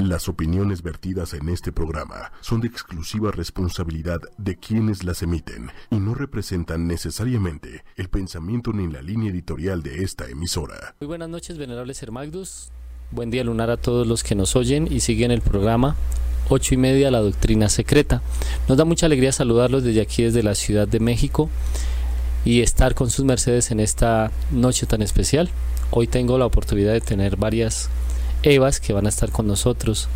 Las opiniones vertidas en este programa son de exclusiva responsabilidad de quienes las emiten y no representan necesariamente el pensamiento ni la línea editorial de esta emisora. Muy buenas noches, venerables Hermagdus. Buen día lunar a todos los que nos oyen y siguen el programa 8 y media, la doctrina secreta. Nos da mucha alegría saludarlos desde aquí, desde la Ciudad de México y estar con sus mercedes en esta noche tan especial. Hoy tengo la oportunidad de tener varias Evas que van a estar con nosotros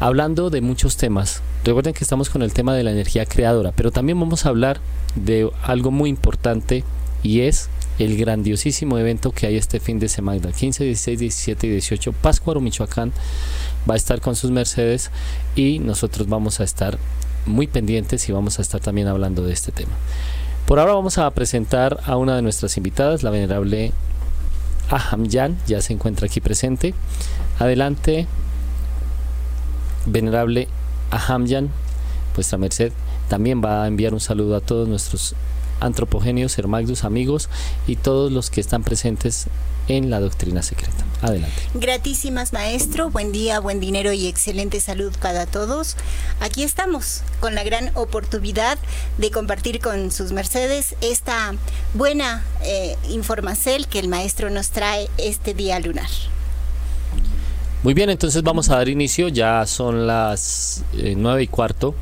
hablando de muchos temas. Recuerden que estamos con el tema de la energía creadora, pero también vamos a hablar de algo muy importante y es el grandiosísimo evento que hay este fin de semana, 15, 16, 17 y 18, Páscuaro, Michoacán, va a estar con sus Mercedes y nosotros vamos a estar muy pendientes y vamos a estar también hablando de este tema. Por ahora vamos a presentar a una de nuestras invitadas, la venerable Ahamyan, ya se encuentra aquí presente. Adelante, venerable Ahamyan, vuestra merced, también va a enviar un saludo a todos nuestros antropogenios, hermagdus, amigos y todos los que están presentes en la doctrina secreta. Adelante. Gratísimas maestro, buen día, buen dinero y excelente salud para todos. Aquí estamos con la gran oportunidad de compartir con sus mercedes esta buena eh, información que el maestro nos trae este día lunar. Muy bien, entonces vamos a dar inicio, ya son las eh, nueve y cuarto.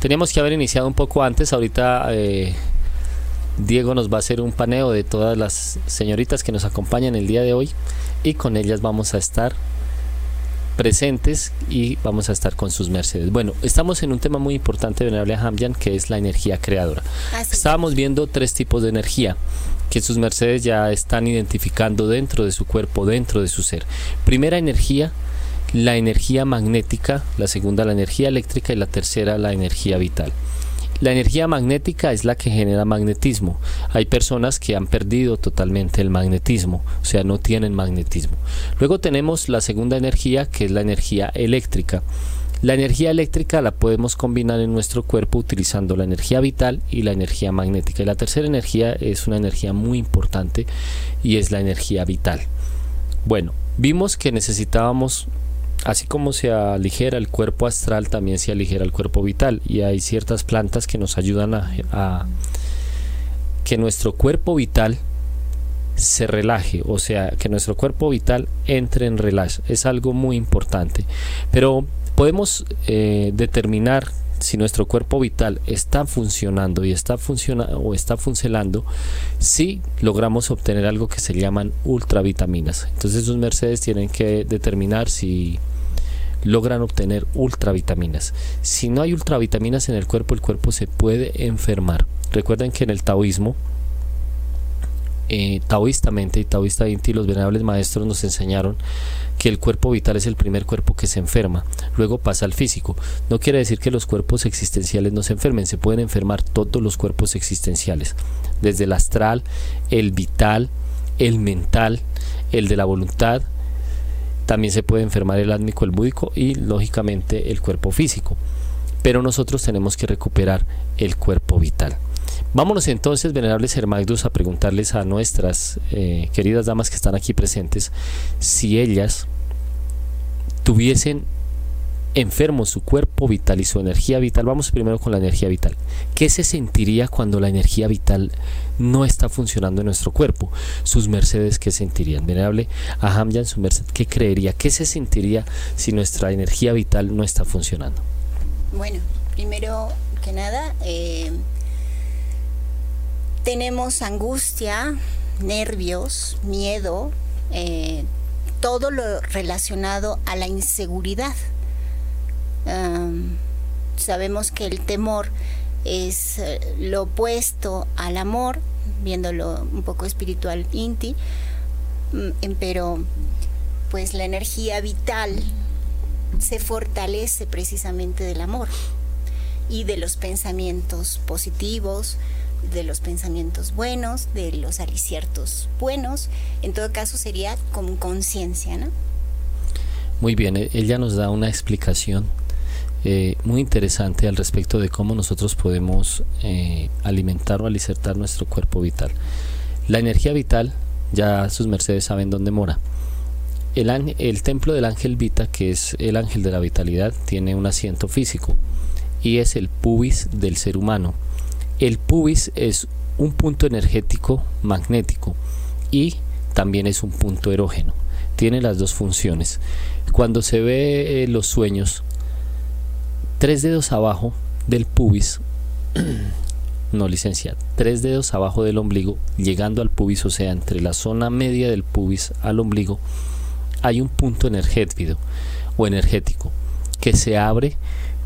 Teníamos que haber iniciado un poco antes, ahorita... Eh, Diego nos va a hacer un paneo de todas las señoritas que nos acompañan el día de hoy y con ellas vamos a estar presentes y vamos a estar con sus mercedes. Bueno, estamos en un tema muy importante, Venerable Hamjan, que es la energía creadora. Estábamos viendo tres tipos de energía que sus mercedes ya están identificando dentro de su cuerpo, dentro de su ser. Primera energía, la energía magnética, la segunda la energía eléctrica y la tercera la energía vital. La energía magnética es la que genera magnetismo. Hay personas que han perdido totalmente el magnetismo, o sea, no tienen magnetismo. Luego tenemos la segunda energía, que es la energía eléctrica. La energía eléctrica la podemos combinar en nuestro cuerpo utilizando la energía vital y la energía magnética. Y la tercera energía es una energía muy importante y es la energía vital. Bueno, vimos que necesitábamos Así como se aligera el cuerpo astral, también se aligera el cuerpo vital. Y hay ciertas plantas que nos ayudan a, que nuestro cuerpo vital se relaje, o sea, que nuestro cuerpo vital entre en relax. Es algo muy importante. Pero podemos eh, determinar si nuestro cuerpo vital está funcionando y está funcionando o está funcionando si logramos obtener algo que se llaman ultravitaminas. Entonces sus mercedes tienen que determinar si logran obtener ultravitaminas. Si no hay ultravitaminas en el cuerpo, el cuerpo se puede enfermar. Recuerden que en el taoísmo eh, taoístamente y taoístamente los venerables maestros nos enseñaron que el cuerpo vital es el primer cuerpo que se enferma, luego pasa al físico. No quiere decir que los cuerpos existenciales no se enfermen, se pueden enfermar todos los cuerpos existenciales, desde el astral, el vital, el mental, el de la voluntad, también se puede enfermar el átmico, el búdico y lógicamente el cuerpo físico. Pero nosotros tenemos que recuperar el cuerpo vital. Vámonos entonces, venerables hermagdus, a preguntarles a nuestras eh, queridas damas que están aquí presentes si ellas tuviesen enfermo su cuerpo vital y su energía vital. Vamos primero con la energía vital. ¿Qué se sentiría cuando la energía vital no está funcionando en nuestro cuerpo? Sus mercedes, ¿qué sentirían? Venerable a Hamjan, su merced, ¿qué creería? ¿Qué se sentiría si nuestra energía vital no está funcionando? Bueno, primero que nada, eh, tenemos angustia, nervios, miedo, eh, todo lo relacionado a la inseguridad. sabemos que el temor es eh, lo opuesto al amor, viéndolo un poco espiritual inti, mm, pero pues la energía vital se fortalece precisamente del amor y de los pensamientos positivos, de los pensamientos buenos, de los aliciertos buenos. En todo caso sería con conciencia, ¿no? Muy bien, e-, ella nos da una explicación eh, muy interesante al respecto de cómo nosotros podemos eh, alimentar o alicertar nuestro cuerpo vital. La energía vital, ya sus mercedes saben dónde mora. El, el templo del ángel Vita, que es el ángel de la vitalidad, tiene un asiento físico y es el pubis del ser humano. El pubis es un punto energético magnético y también es un punto erógeno. Tiene las dos funciones. Cuando se ve eh, los sueños, tres dedos abajo del pubis, no licenciado, tres dedos abajo del ombligo, llegando al pubis, o sea, entre la zona media del pubis al ombligo, hay un punto energético o energético que se abre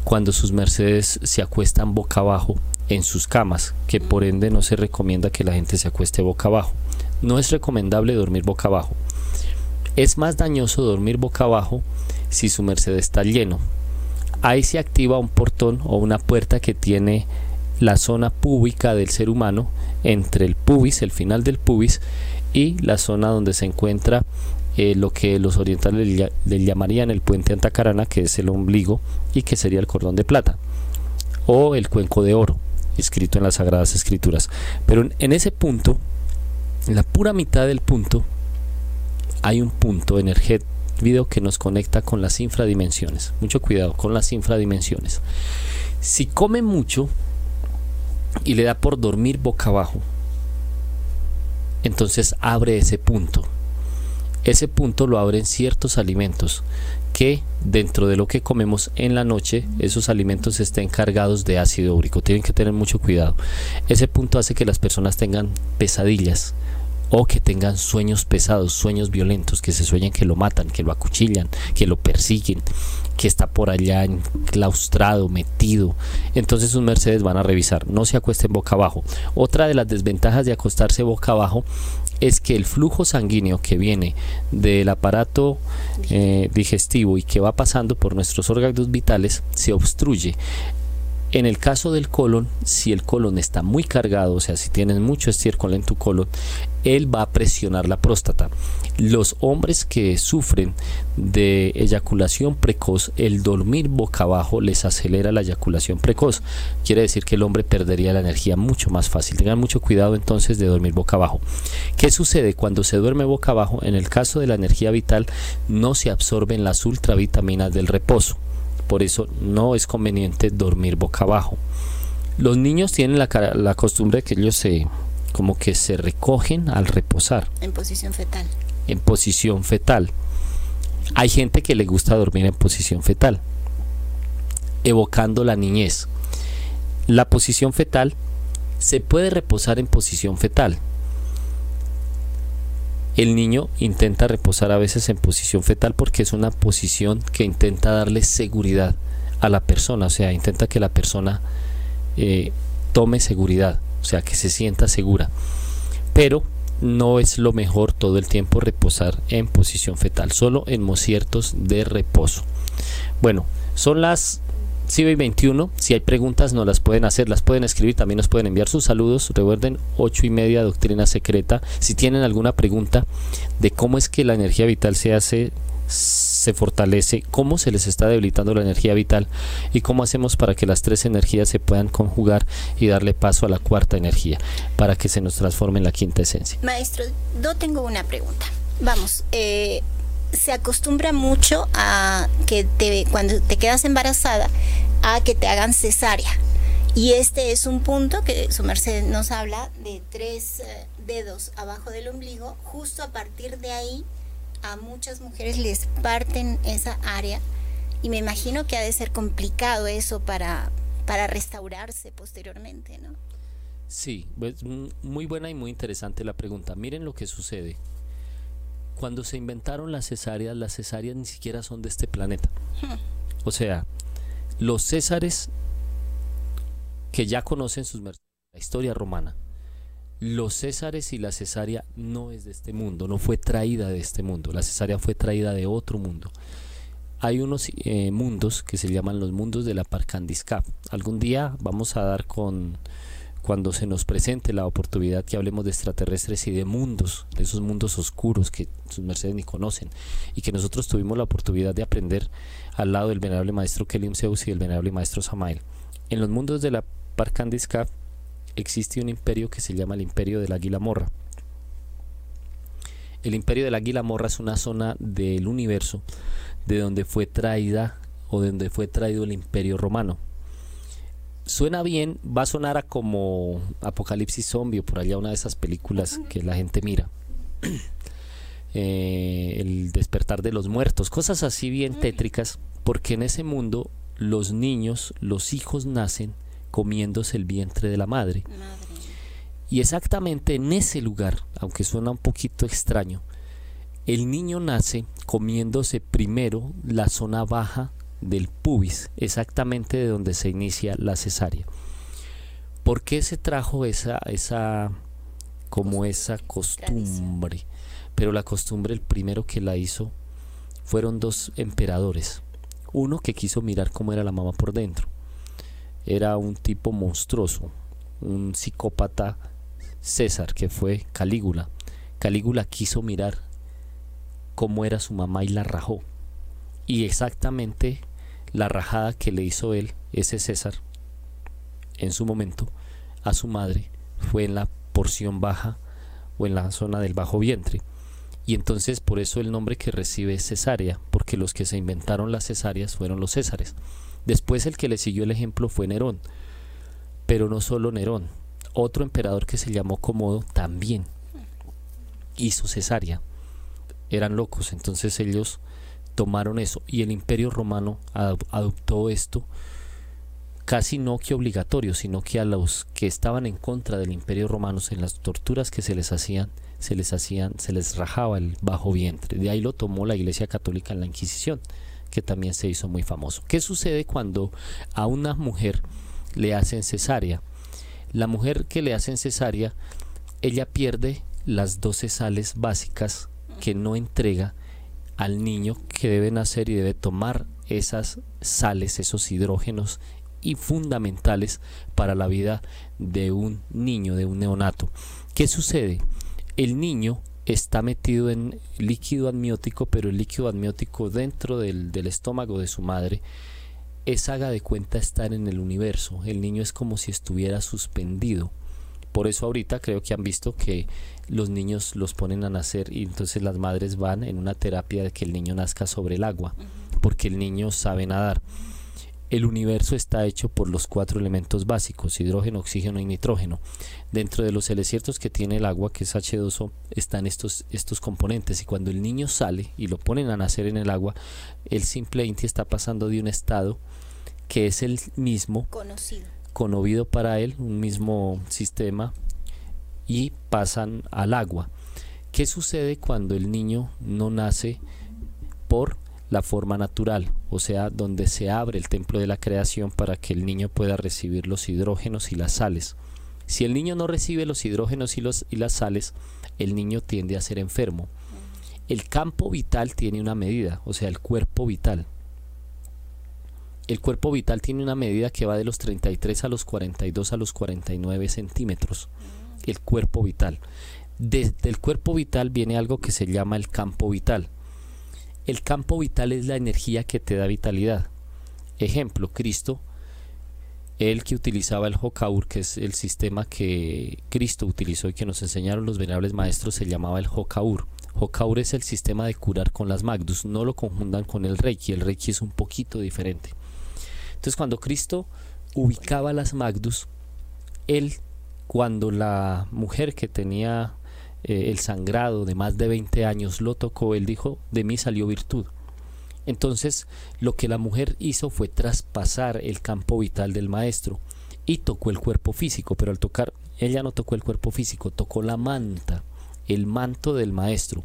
cuando sus mercedes se acuestan boca abajo en sus camas, que por ende no se recomienda que la gente se acueste boca abajo. No es recomendable dormir boca abajo. Es más dañoso dormir boca abajo si su merced está lleno. Ahí se activa un portón o una puerta que tiene la zona púbica del ser humano entre el pubis, el final del pubis, y la zona donde se encuentra eh, lo que los orientales le, llamarían el puente Antacarana, que es el ombligo y que sería el cordón de plata, o el cuenco de oro, escrito en las Sagradas Escrituras. Pero en, ese punto, en la pura mitad del punto, hay un punto energético que nos conecta con las infradimensiones. Mucho cuidado con las infradimensiones. Si come mucho y le da por dormir boca abajo, entonces abre ese punto ese punto lo abren ciertos alimentos que dentro de lo que comemos en la noche, esos alimentos estén cargados de ácido úrico. Tienen que tener mucho cuidado. Ese punto hace que las personas tengan pesadillas o que tengan sueños pesados, sueños violentos, que se sueñen que lo matan, que lo acuchillan, que lo persiguen, que está por allá enclaustrado, metido. Entonces sus mercedes van a revisar, no se acuesten boca abajo. Otra de las desventajas de acostarse boca abajo es que el flujo sanguíneo que viene del aparato eh, digestivo y que va pasando por nuestros órganos vitales se obstruye. En el caso del colon, si el colon está muy cargado, o sea, si tienes mucho estiércol en tu colon, él va a presionar la próstata. Los hombres que sufren de eyaculación precoz, el dormir boca abajo les acelera la eyaculación precoz. Quiere decir que el hombre perdería la energía mucho más fácil. Tengan mucho cuidado entonces de dormir boca abajo. ¿Qué sucede cuando se duerme boca abajo? En el caso de la energía vital no se absorben las ultravitaminas del reposo. Por eso no es conveniente dormir boca abajo. Los niños tienen la, costumbre de que ellos se como que se recogen al reposar. En posición fetal. En posición fetal. Hay gente que le gusta dormir en posición fetal, evocando la niñez. La posición fetal se puede reposar en posición fetal. El niño intenta reposar a veces en posición fetal porque es una posición que intenta darle seguridad a la persona, o sea, intenta que la persona eh, tome seguridad, o sea, que se sienta segura. Pero no es lo mejor todo el tiempo reposar en posición fetal, solo en mociertos de reposo. Bueno, son las 21. Si hay preguntas, no las pueden hacer, las pueden escribir, también nos pueden enviar sus saludos. Recuerden, 8 y media, doctrina secreta. Si tienen alguna pregunta de cómo es que la energía vital se hace, se fortalece, cómo se les está debilitando la energía vital y cómo hacemos para que las tres energías se puedan conjugar y darle paso a la cuarta energía para que se nos transforme en la quinta esencia. Maestro, yo tengo una pregunta. Vamos, eh, se acostumbra mucho a que te, cuando te quedas embarazada a que te hagan cesárea. Y este es un punto que su merced nos habla de tres eh, dedos abajo del ombligo. Justo a partir de ahí a muchas mujeres les parten esa área y me imagino que ha de ser complicado eso para, para restaurarse posteriormente, ¿no? Sí, pues, muy buena y muy interesante la pregunta. Miren lo que sucede. Cuando se inventaron las cesáreas, las cesáreas ni siquiera son de este planeta. Hmm. O sea, los césares que ya conocen sus la historia romana, los césares y la cesárea no es de este mundo, no fue traída de este mundo, la cesárea fue traída de otro mundo. Hay unos eh, mundos que se llaman los mundos de la Parcandiscap. Algún día vamos a dar con cuando se nos presente la oportunidad que hablemos de extraterrestres y de mundos, de esos mundos oscuros que sus mercedes ni conocen y que nosotros tuvimos la oportunidad de aprender al lado del venerable maestro Kelim Zeus y del venerable maestro Samael. En los mundos de la Parcandiscap existe un imperio que se llama el imperio del águila morra. El imperio del águila morra es una zona del universo de donde fue traída o de donde fue traído el imperio romano. Suena bien, va a sonar a como Apocalipsis Zombie o por allá una de esas películas que la gente mira. Eh, el despertar de los muertos, cosas así bien tétricas, porque en ese mundo los niños, los hijos nacen comiéndose el vientre de la madre. Y exactamente en ese lugar, aunque suena un poquito extraño, el niño nace comiéndose primero la zona baja del pubis, exactamente de donde se inicia la cesárea. ¿Por qué se trajo esa, esa, como esa costumbre? Pero la costumbre, el primero que la hizo, fueron dos emperadores. Uno que quiso mirar cómo era la mamá por dentro. Era un tipo monstruoso, un psicópata César, que fue Calígula. Calígula quiso mirar cómo era su mamá y la rajó. Y exactamente la rajada que le hizo él, ese César, en su momento, a su madre, fue en la porción baja o en la zona del bajo vientre. Y entonces por eso el nombre que recibe es cesárea, porque los que se inventaron las cesáreas fueron los césares. Después el que le siguió el ejemplo fue Nerón, pero no solo Nerón, otro emperador que se llamó Comodo también hizo cesárea. Eran locos, entonces ellos tomaron eso y el imperio romano adoptó esto casi no que obligatorio, sino que a los que estaban en contra del imperio romano en las torturas que se les hacían, se les hacían, se les rajaba el bajo vientre. De ahí lo tomó la Iglesia Católica en la Inquisición, que también se hizo muy famoso. ¿Qué sucede cuando a una mujer le hacen cesárea? La mujer que le hacen cesárea, ella pierde las 12 sales básicas que no entrega al niño que debe nacer y debe tomar esas sales, esos hidrógenos y fundamentales para la vida de un niño, de un neonato. ¿Qué sucede? El niño está metido en líquido amniótico, pero el líquido amniótico dentro del, del estómago de su madre es haga de cuenta estar en el universo. El niño es como si estuviera suspendido. Por eso ahorita creo que han visto que los niños los ponen a nacer y entonces las madres van en una terapia de que el niño nazca sobre el agua, porque el niño sabe nadar. El universo está hecho por los cuatro elementos básicos, hidrógeno, oxígeno y nitrógeno. Dentro de los desiertos que tiene el agua, que es H2O, están estos, estos componentes. Y cuando el niño sale y lo ponen a nacer en el agua, el simple Inti está pasando de un estado que es el mismo, conocido, conocido para él, un mismo sistema y pasan al agua. ¿Qué sucede cuando el niño no nace por la forma natural? O sea, donde se abre el templo de la creación para que el niño pueda recibir los hidrógenos y las sales. Si el niño no recibe los hidrógenos y, los, y las sales, el niño tiende a ser enfermo. El campo vital tiene una medida, o sea, el cuerpo vital. El cuerpo vital tiene una medida que va de los 33 a los 42 a los 49 centímetros el cuerpo vital. Desde el cuerpo vital viene algo que se llama el campo vital. El campo vital es la energía que te da vitalidad. Ejemplo, Cristo, el que utilizaba el Hokaur, que es el sistema que Cristo utilizó y que nos enseñaron los venerables maestros, se llamaba el Hokaur. Hokaur es el sistema de curar con las Magdus, no lo confundan con el Reiki, el Reiki es un poquito diferente. Entonces cuando Cristo ubicaba las Magdus, él cuando la mujer que tenía eh, el sangrado de más de 20 años lo tocó, él dijo, de mí salió virtud. Entonces lo que la mujer hizo fue traspasar el campo vital del maestro y tocó el cuerpo físico, pero al tocar, ella no tocó el cuerpo físico, tocó la manta, el manto del maestro.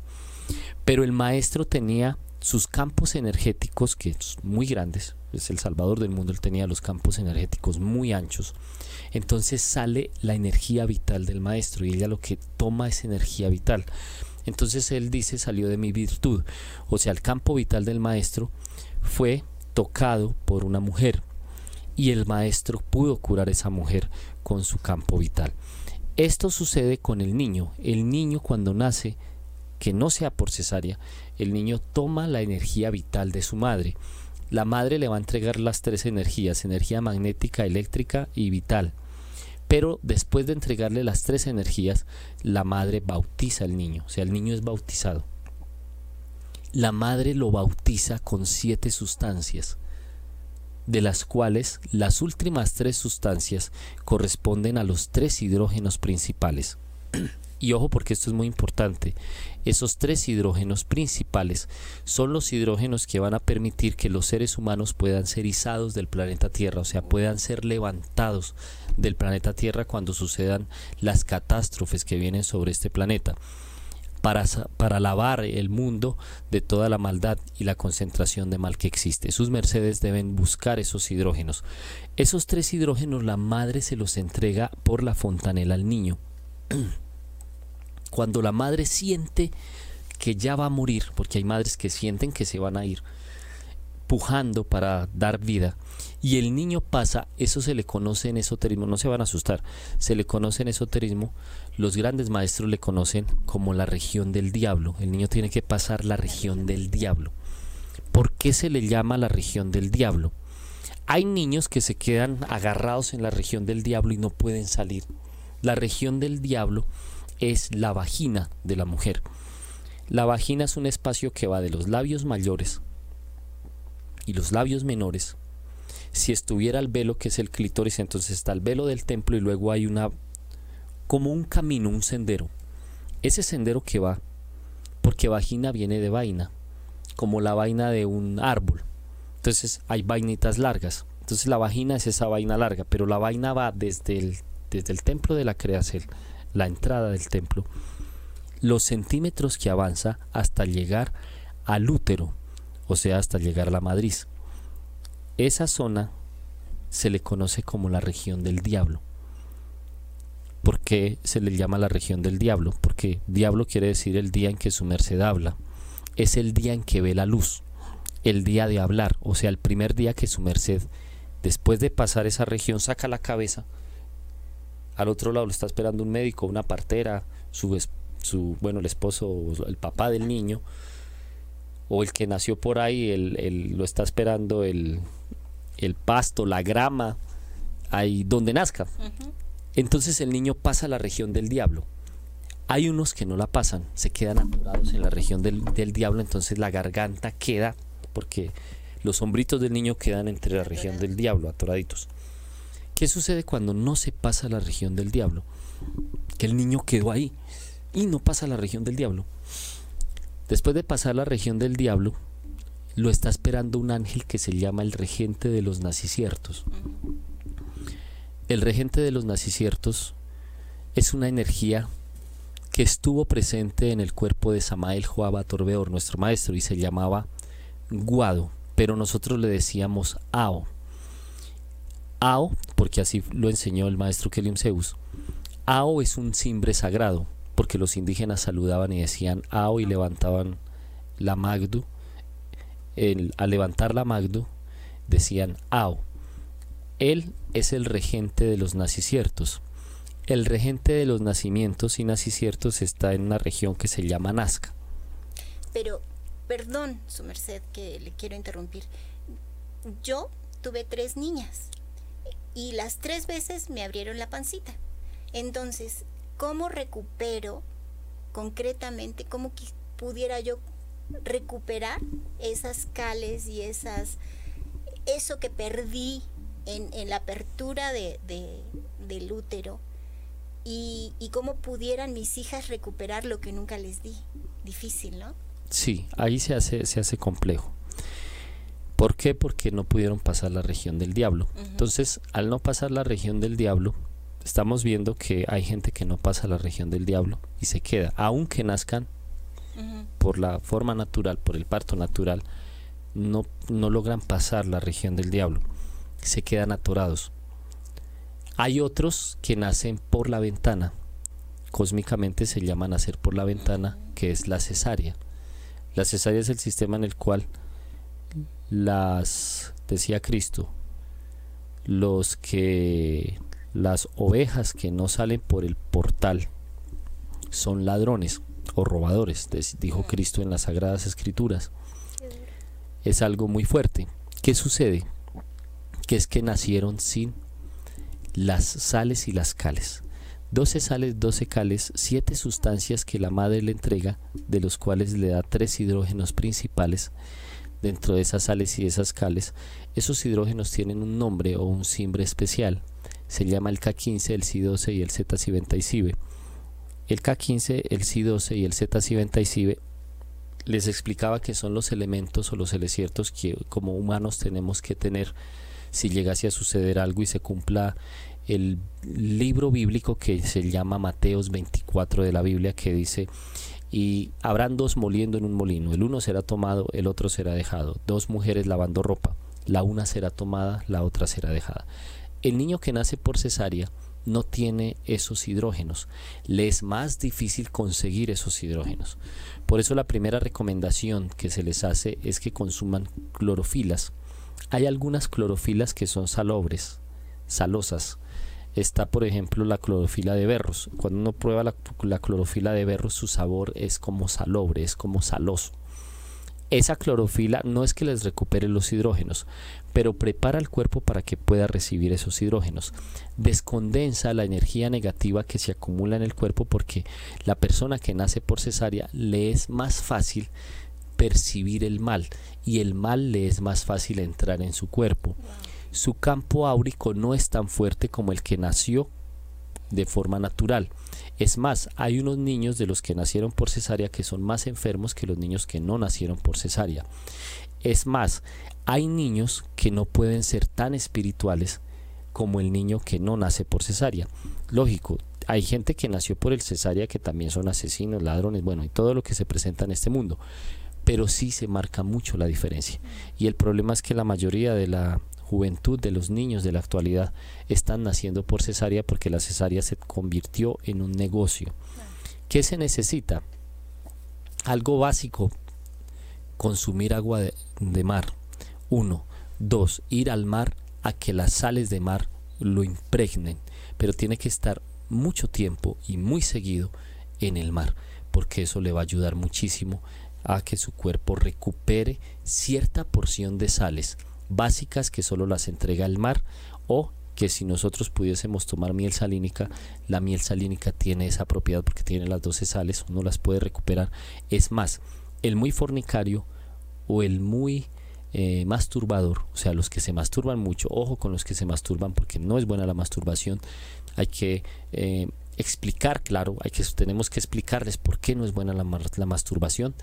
Pero el maestro tenía sus campos energéticos, que son muy grandes, es el salvador del mundo, él tenía los campos energéticos muy anchos, entonces sale la energía vital del maestro y ella lo que toma es energía vital. Entonces él dice salió de mi virtud, o sea, el campo vital del maestro fue tocado por una mujer y el maestro pudo curar a esa mujer con su campo vital. Esto sucede con el niño. El niño cuando nace, que no sea por cesárea, el niño toma la energía vital de su madre la madre le va a entregar las tres energías, energía magnética, eléctrica y vital. Pero después de entregarle las tres energías, la madre bautiza al niño, o sea, el niño es bautizado. La madre lo bautiza con siete sustancias, de las cuales las últimas tres sustancias corresponden a los tres hidrógenos principales. Y ojo porque esto es muy importante. Esos tres hidrógenos principales son los hidrógenos que van a permitir que los seres humanos puedan ser izados del planeta Tierra, o sea, puedan ser levantados del planeta Tierra cuando sucedan las catástrofes que vienen sobre este planeta. Para, para, lavar el mundo de toda la maldad y la concentración de mal que existe. Sus mercedes deben buscar esos hidrógenos. Esos tres hidrógenos la madre se los entrega por la fontanela al niño. Cuando la madre siente que ya va a morir, porque hay madres que sienten que se van a ir, pujando para dar vida, y el niño pasa, eso se le conoce en esoterismo, no se van a asustar, se le conoce en esoterismo, los grandes maestros le conocen como la región del diablo, el niño tiene que pasar la región del diablo. ¿Por qué se le llama la región del diablo? Hay niños que se quedan agarrados en la región del diablo y no pueden salir. La región del diablo es la vagina de la mujer. La vagina es un espacio que va de los labios mayores y los labios menores. Si estuviera el velo que es el clítoris, entonces está el velo del templo y luego hay una como un camino, un sendero. Ese sendero que va, porque vagina viene de vaina, como la vaina de un árbol. Entonces hay vainitas largas. Entonces la vagina es esa vaina larga, pero la vaina va desde el, desde el templo de la creación la entrada del templo, los centímetros que avanza hasta llegar al útero, o sea, hasta llegar a la madriz. Esa zona se le conoce como la región del diablo. ¿Por qué se le llama la región del diablo? Porque diablo quiere decir el día en que su merced habla. Es el día en que ve la luz, el día de hablar, o sea, el primer día que su merced, después de pasar esa región, saca la cabeza al otro lado lo está esperando un médico, una partera, su, su bueno, el esposo, el papá del niño, o el que nació por ahí, el, lo está esperando el, el, pasto, la grama, ahí donde nazca. Entonces el niño pasa a la región del diablo. Hay unos que no la pasan, se quedan atorados en la región del, del diablo, entonces la garganta queda, porque los hombritos del niño quedan entre la región del diablo, atoraditos. ¿Qué sucede cuando no se pasa la región del diablo? Que el niño quedó ahí y no pasa la región del diablo. Después de pasar la región del diablo, lo está esperando un ángel que se llama el regente de los naciciertos. El regente de los naciciertos es una energía que estuvo presente en el cuerpo de Samael Joaba Torbeor, nuestro maestro, y se llamaba Guado, pero nosotros le decíamos Ao. Ao, porque así lo enseñó el maestro Kelium Zeus, Ao es un cimbre sagrado, porque los indígenas saludaban y decían Ao y levantaban la Magdu. al levantar la Magdu decían Ao. Él es el regente de los naciciertos. El regente de los nacimientos y naciciertos está en una región que se llama Nazca. Pero, perdón, su merced, que le quiero interrumpir. Yo tuve tres niñas y las tres veces me abrieron la pancita. Entonces, ¿cómo recupero concretamente, cómo pudiera yo recuperar esas cales y esas, eso que perdí en, la apertura de, del útero? Y, y, cómo pudieran mis hijas recuperar lo que nunca les di. Difícil, ¿no? Sí, ahí se hace, se hace complejo. ¿Por qué? Porque no pudieron pasar la región del diablo. Entonces, al no pasar la región del diablo, estamos viendo que hay gente que no pasa la región del diablo y se queda, aunque nazcan por la forma natural, por el parto natural, no, no logran pasar la región del diablo, se quedan atorados. Hay otros que nacen por la ventana, cósmicamente se llama nacer por la ventana, que es la cesárea. La cesárea es el sistema en el cual las, decía Cristo, los que, las ovejas que no salen por el portal son ladrones o robadores, dijo Cristo en las Sagradas Escrituras. Es algo muy fuerte. ¿Qué sucede? Que es que nacieron sin las sales y las cales. 12 sales, 12 cales, 7 sustancias que la madre le entrega, de los cuales le da tres hidrógenos principales dentro de esas sales y esas cales. Esos hidrógenos tienen un nombre o un simbre especial. Se llama el K15, el C12 y el Z-cibe. El K15, el C12 y el Z-cibe les explicaba que son los elementos o los eleciertos que como humanos tenemos que tener si llegase a suceder algo y se cumpla el libro bíblico que se llama Mateos 24 de la Biblia que dice y habrán dos moliendo en un molino, el uno será tomado, el otro será dejado, dos mujeres lavando ropa, la una será tomada, la otra será dejada. El niño que nace por cesárea no tiene esos hidrógenos, le es más difícil conseguir esos hidrógenos. Por eso la primera recomendación que se les hace es que consuman clorofilas. Hay algunas clorofilas que son salobres, salosas, está por ejemplo la clorofila de berros. Cuando uno prueba la, clorofila de berros su sabor es como salobre, es como saloso. Esa clorofila no es que les recupere los hidrógenos, pero prepara el cuerpo para que pueda recibir esos hidrógenos. Descondensa la energía negativa que se acumula en el cuerpo porque la persona que nace por cesárea le es más fácil percibir el mal y el mal le es más fácil entrar en su cuerpo su campo áurico no es tan fuerte como el que nació de forma natural. Es más, hay unos niños de los que nacieron por cesárea que son más enfermos que los niños que no nacieron por cesárea. Es más, hay niños que no pueden ser tan espirituales como el niño que no nace por cesárea. Lógico, hay gente que nació por el cesárea que también son asesinos, ladrones, bueno, y todo lo que se presenta en este mundo. Pero sí se marca mucho la diferencia. Y el problema es que la mayoría de la juventud de los niños de la actualidad están naciendo por cesárea porque la cesárea se convirtió en un negocio. ¿Qué se necesita? Algo básico, consumir agua de, mar. Uno. Dos, ir al mar a que las sales de mar lo impregnen, pero tiene que estar mucho tiempo y muy seguido en el mar, porque eso le va a ayudar muchísimo a que su cuerpo recupere cierta porción de sales básicas que solo las entrega el mar o que si nosotros pudiésemos tomar miel salínica, la miel salínica tiene esa propiedad porque tiene las 12 sales, uno las puede recuperar. Es más, el muy fornicario o el muy eh, masturbador, o sea, los que se masturban mucho, ojo con los que se masturban porque no es buena la masturbación, hay que eh, explicar, claro, hay que, tenemos que explicarles por qué no es buena la, masturbación,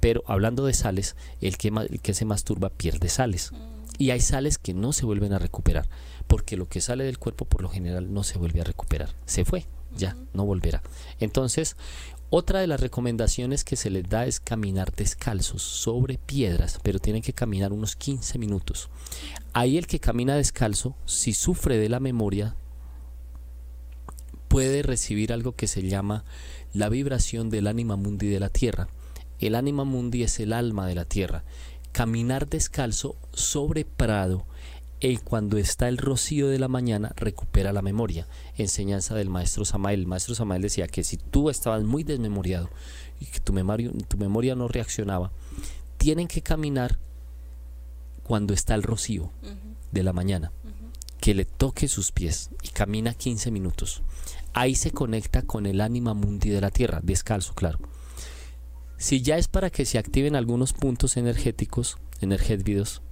pero hablando de sales, el que, el que se masturba pierde sales. Mm. Y hay sales que no se vuelven a recuperar, porque lo que sale del cuerpo por lo general no se vuelve a recuperar. Se fue, ya, no volverá. Entonces, otra de las recomendaciones que se les da es caminar descalzos sobre piedras, pero tienen que caminar unos 15 minutos. Ahí el que camina descalzo, si sufre de la memoria, puede recibir algo que se llama la vibración del ánima mundi de la tierra. El ánima mundi es el alma de la tierra caminar descalzo sobre prado y cuando está el rocío de la mañana recupera la memoria. Enseñanza del maestro Samael. El maestro Samael decía que si tú estabas muy desmemoriado y que tu memoria, tu memoria no reaccionaba, tienen que caminar cuando está el rocío de la mañana, que le toque sus pies y camina 15 minutos. Ahí se conecta con el ánima mundi de la tierra, descalzo, claro. Si ya es para que se activen algunos puntos energéticos, energéticos,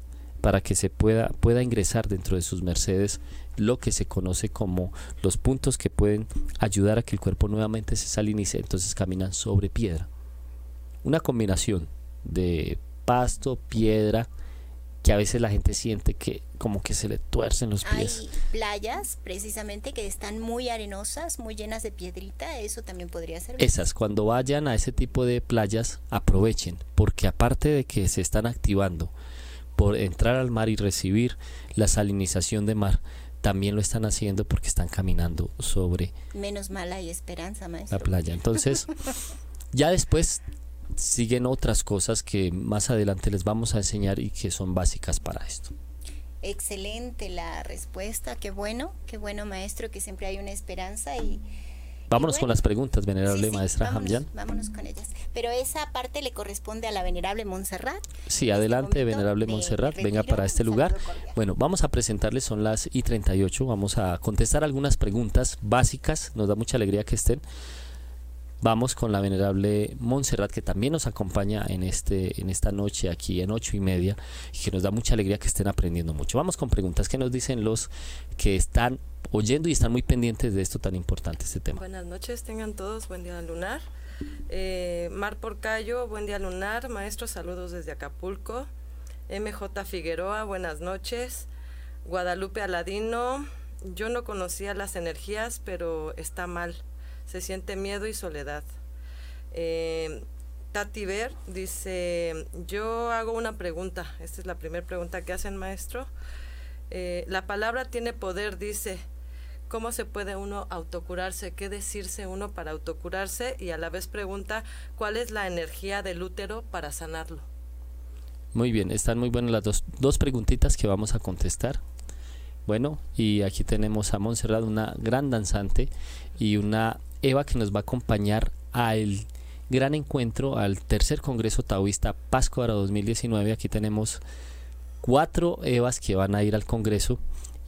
para que se pueda, pueda ingresar dentro de sus mercedes lo que se conoce como los puntos que pueden ayudar a que el cuerpo nuevamente se salinice, entonces caminan sobre piedra. Una combinación de pasto, piedra, que a veces la gente siente que como que se le tuercen los pies. Hay playas precisamente que están muy arenosas, muy llenas de piedrita, eso también podría ser. Esas, cuando vayan a ese tipo de playas, aprovechen, porque aparte de que se están activando por entrar al mar y recibir la salinización de mar, también lo están haciendo porque están caminando sobre menos mal hay esperanza maestro. la playa entonces ya después siguen otras cosas que más adelante les vamos a enseñar y que son básicas para esto. Excelente la respuesta, qué bueno, qué bueno maestro, que siempre hay una esperanza y, Vámonos con las preguntas, venerable maestra vámonos, Vámonos con ellas. Pero esa parte le corresponde a la venerable Montserrat. Sí, este adelante, venerable Montserrat, venga para este lugar. Bueno, vamos a presentarles, son las I 38, vamos a contestar algunas preguntas básicas, nos da mucha alegría que estén. Vamos con la venerable Montserrat, que también nos acompaña en, este, en esta noche aquí en ocho y media, y que nos da mucha alegría que estén aprendiendo mucho. Vamos con preguntas que nos dicen los que están oyendo y están muy pendientes de esto tan importante, este tema. Buenas noches, tengan todos, buen día lunar. Eh, Mar Porcayo, buen día lunar. Maestro, saludos desde Acapulco. MJ Figueroa, buenas noches. Guadalupe Aladino, yo no conocía las energías, pero está mal. Se siente miedo y soledad. Eh, Tati Ver dice, yo hago una pregunta. Esta es la primera pregunta que hacen, maestro. Eh, la palabra tiene poder, dice. ¿Cómo se puede uno autocurarse? ¿Qué decirse uno para autocurarse? Y a la vez pregunta, ¿cuál es la energía del útero para sanarlo? Muy bien, están muy buenas las dos, dos preguntitas que vamos a contestar. Bueno, y aquí tenemos a Montserrat, una gran danzante, y una Eva que nos va a acompañar al gran encuentro, al tercer Congreso Taoísta Pascua 2019. Aquí tenemos cuatro Evas que van a ir al Congreso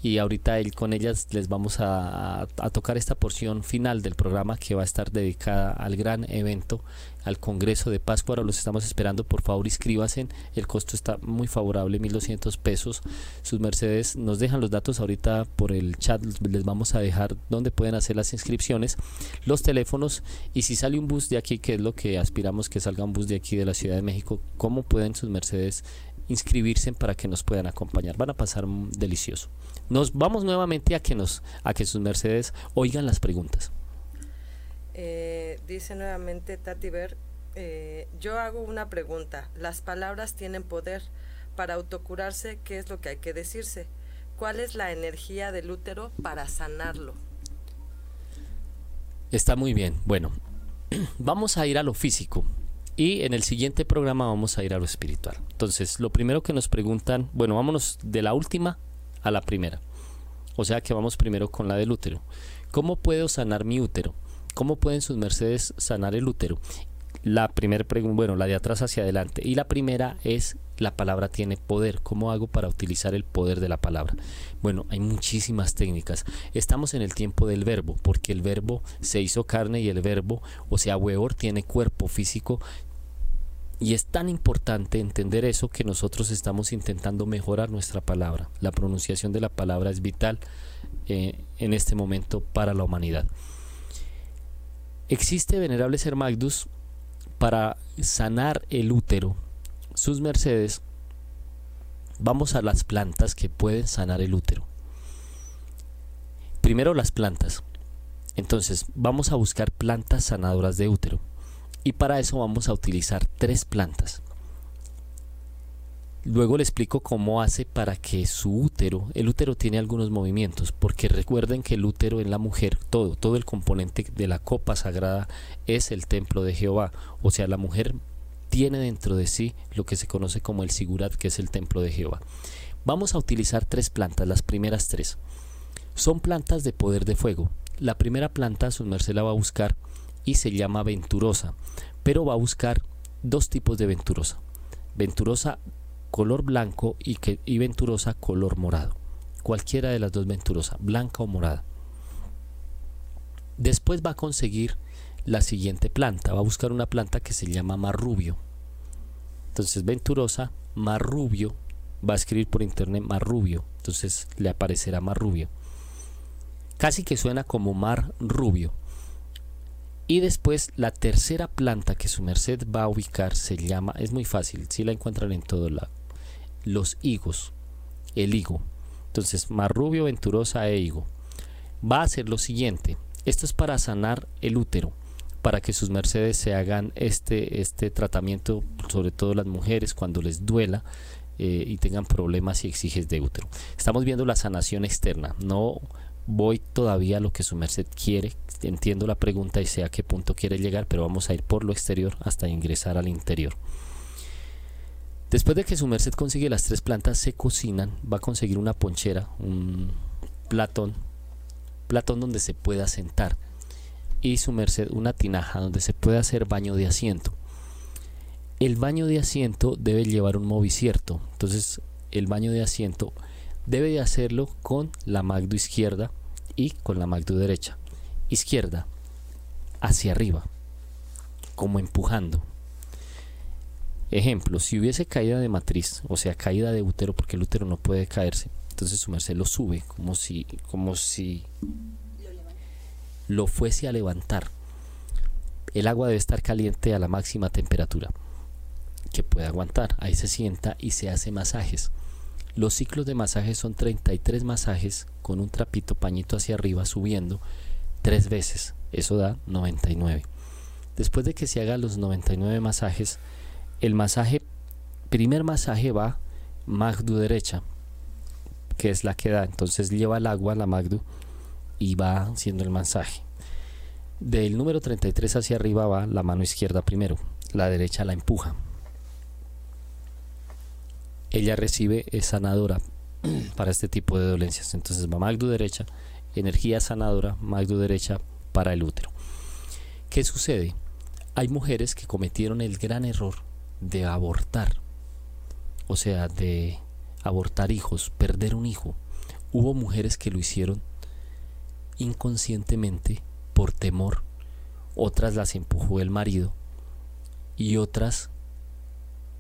y ahorita él, con ellas les vamos a, tocar esta porción final del programa que va a estar dedicada al gran evento, al Congreso de Pascua. Los estamos esperando, por favor inscríbase, el costo está muy favorable, 1200 pesos. Sus Mercedes nos dejan los datos ahorita por el chat, les vamos a dejar donde pueden hacer las inscripciones, los teléfonos y si sale un bus de aquí, que es lo que aspiramos que salga un bus de aquí de la Ciudad de México, cómo pueden sus Mercedes inscribirse para que nos puedan acompañar. Van a pasar delicioso. Nos vamos nuevamente a que nos a que sus mercedes oigan las preguntas. Eh, dice nuevamente Tati Ver, eh, yo hago una pregunta. Las palabras tienen poder. Para autocurarse, ¿qué es lo que hay que decirse? ¿Cuál es la energía del útero para sanarlo? Está muy bien. Bueno, vamos a ir a lo físico. Y en el siguiente programa vamos a ir a lo espiritual. Entonces, lo primero que nos preguntan, bueno, vámonos de la última a la primera. O sea que vamos primero con la del útero. ¿Cómo puedo sanar mi útero? ¿Cómo pueden sus mercedes sanar el útero? La primera pregunta, bueno, la de atrás hacia adelante. Y la primera es, la palabra tiene poder. ¿Cómo hago para utilizar el poder de la palabra? Bueno, hay muchísimas técnicas. Estamos en el tiempo del verbo, porque el verbo se hizo carne y el verbo, o sea, Weor tiene cuerpo físico, y es tan importante entender eso que nosotros estamos intentando mejorar nuestra palabra. La pronunciación de la palabra es vital eh, en este momento para la humanidad. Existe, venerable Ser para sanar el útero. Sus mercedes, vamos a las plantas que pueden sanar el útero. Primero las plantas. Entonces, vamos a buscar plantas sanadoras de útero y para eso vamos a utilizar tres plantas. Luego le explico cómo hace para que su útero, el útero tiene algunos movimientos, porque recuerden que el útero en la mujer, todo, todo el componente de la copa sagrada es el templo de Jehová, o sea, la mujer tiene dentro de sí lo que se conoce como el sigurat, que es el templo de Jehová. Vamos a utilizar tres plantas, las primeras tres. Son plantas de poder de fuego. La primera planta, su merced la va a buscar y se llama venturosa, pero va a buscar dos tipos de venturosa. Venturosa color blanco y, que, y venturosa color morado. Cualquiera de las dos venturosa, blanca o morada. Después va a conseguir la siguiente planta, va a buscar una planta que se llama marrubio. Entonces venturosa, marrubio, va a escribir por internet marrubio, entonces le aparecerá marrubio. Casi que suena como mar rubio, y después la tercera planta que su merced va a ubicar se llama, es muy fácil, si la encuentran en todo lado, los higos, el higo. Entonces, marrubio, venturosa e higo. Va a hacer lo siguiente, esto es para sanar el útero, para que sus mercedes se hagan este, este tratamiento, sobre todo las mujeres, cuando les duela, eh, y tengan problemas y exiges de útero. Estamos viendo la sanación externa, no voy todavía a lo que su merced quiere. Entiendo la pregunta y sé a qué punto quiere llegar, pero vamos a ir por lo exterior hasta ingresar al interior. Después de que su merced consigue las tres plantas, se cocinan, va a conseguir una ponchera, un platón, platón donde se pueda sentar. y su merced una tinaja donde se puede hacer baño de asiento. El baño de asiento debe llevar un movicierto, entonces el baño de asiento debe de hacerlo con la magdo izquierda y con la magdo derecha. Izquierda hacia arriba, como empujando. Ejemplo, si hubiese caída de matriz, o sea, caída de útero, porque el útero no puede caerse, entonces su merced lo sube, como si, como si lo fuese a levantar. El agua debe estar caliente a la máxima temperatura que pueda aguantar. Ahí se sienta y se hace masajes. Los ciclos de masajes son 33 masajes con un trapito pañito hacia arriba subiendo tres veces. Eso da 99. Después de que se haga los 99 masajes, el masaje, primer masaje va Magdu derecha, que es la que da. Entonces lleva el agua a la Magdu y va haciendo el masaje. Del número 33 hacia arriba va la mano izquierda primero, la derecha la empuja. Ella recibe sanadora para este tipo de dolencias. Entonces va Magdu derecha, energía sanadora, Magdu derecha para el útero. ¿Qué sucede? Hay mujeres que cometieron el gran error de abortar, o sea, de abortar hijos, perder un hijo. Hubo mujeres que lo hicieron inconscientemente por temor, otras las empujó el marido y otras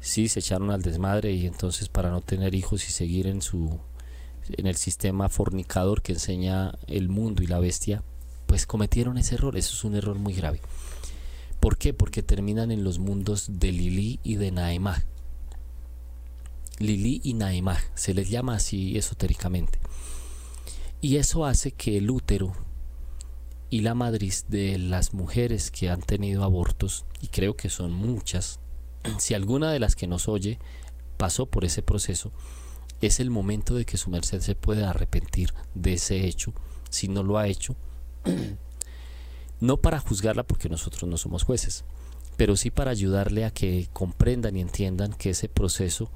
sí se echaron al desmadre y entonces para no tener hijos y seguir en su en el sistema fornicador que enseña el mundo y la bestia, pues cometieron ese error. Eso es un error muy grave. ¿Por qué? Porque terminan en los mundos de Lili y de Naemah. Lili y Naemah, se les llama así esotéricamente. Y eso hace que el útero y la madriz de las mujeres que han tenido abortos, y creo que son muchas, si alguna de las que nos oye pasó por ese proceso, es el momento de que su merced se pueda arrepentir de ese hecho, si no lo ha hecho, no para juzgarla porque nosotros no somos jueces, pero sí para ayudarle a que comprendan y entiendan que ese proceso